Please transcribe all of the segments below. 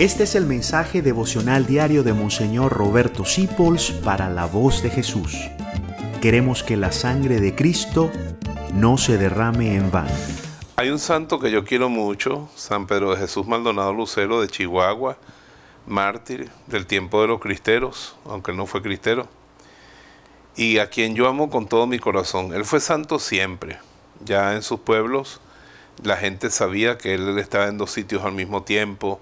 Este es el mensaje devocional diario de Monseñor Roberto Sipols para la voz de Jesús. Queremos que la sangre de Cristo no se derrame en vano. Hay un santo que yo quiero mucho, San Pedro de Jesús Maldonado Lucero de Chihuahua, mártir del tiempo de los cristeros, aunque él no fue cristero, y a quien yo amo con todo mi corazón. Él fue santo siempre. Ya en sus pueblos la gente sabía que él estaba en dos sitios al mismo tiempo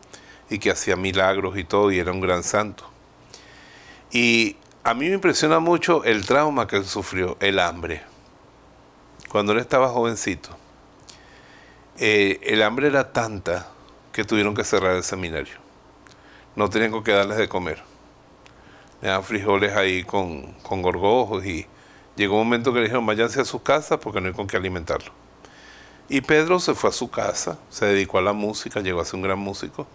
y que hacía milagros y todo, y era un gran santo. Y a mí me impresiona mucho el trauma que él sufrió, el hambre, cuando él estaba jovencito. Eh, el hambre era tanta que tuvieron que cerrar el seminario. No tenían qué darles de comer. Le daban frijoles ahí con, con gorgojos y llegó un momento que le dijeron váyanse a su casa porque no hay con qué alimentarlo. Y Pedro se fue a su casa, se dedicó a la música, llegó a ser un gran músico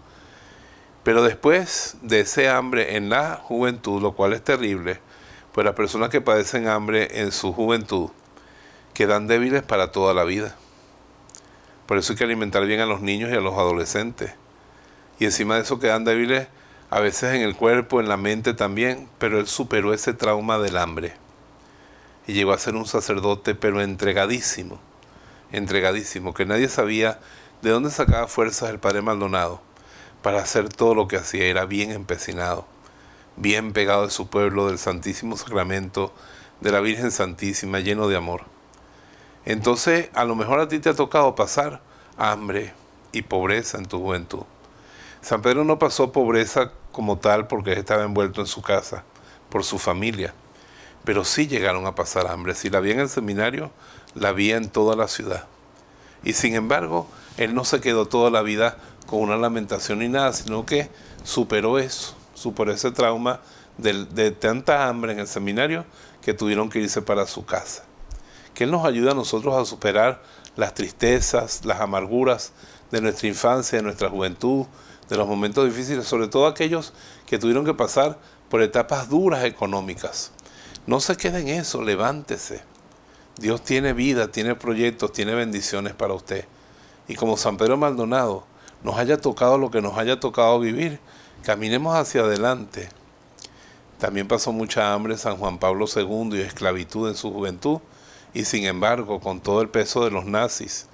pero después de ese hambre en la juventud, lo cual es terrible, pues las personas que padecen hambre en su juventud quedan débiles para toda la vida. Por eso hay que alimentar bien a los niños y a los adolescentes. Y encima de eso quedan débiles a veces en el cuerpo, en la mente también, pero él superó ese trauma del hambre. Y llegó a ser un sacerdote, pero entregadísimo, entregadísimo, que nadie sabía de dónde sacaba fuerzas el padre Maldonado para hacer todo lo que hacía. Era bien empecinado, bien pegado de su pueblo, del Santísimo Sacramento, de la Virgen Santísima, lleno de amor. Entonces, a lo mejor a ti te ha tocado pasar hambre y pobreza en tu juventud. San Pedro no pasó pobreza como tal porque estaba envuelto en su casa, por su familia, pero sí llegaron a pasar hambre. Si la vi en el seminario, la vi en toda la ciudad. Y sin embargo, él no se quedó toda la vida con una lamentación ni nada, sino que superó eso, superó ese trauma de, tanta hambre en el seminario que tuvieron que irse para su casa. Que Él nos ayuda a nosotros a superar las tristezas, las amarguras de nuestra infancia, de nuestra juventud, de los momentos difíciles, sobre todo aquellos que tuvieron que pasar por etapas duras económicas. No se quede en eso, levántese. Dios tiene vida, tiene proyectos, tiene bendiciones para usted. Y como San Pedro Maldonado, nos haya tocado lo que nos haya tocado vivir, caminemos hacia adelante. También pasó mucha hambre San Juan Pablo II y esclavitud en su juventud, y sin embargo, con todo el peso de los nazis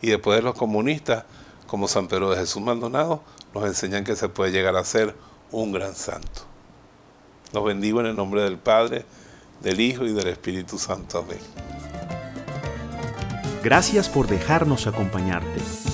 y después de los comunistas, como San Pedro de Jesús Maldonado, nos enseñan que se puede llegar a ser un gran santo. Los bendigo en el nombre del Padre, del Hijo y del Espíritu Santo. Amén. Gracias por dejarnos acompañarte.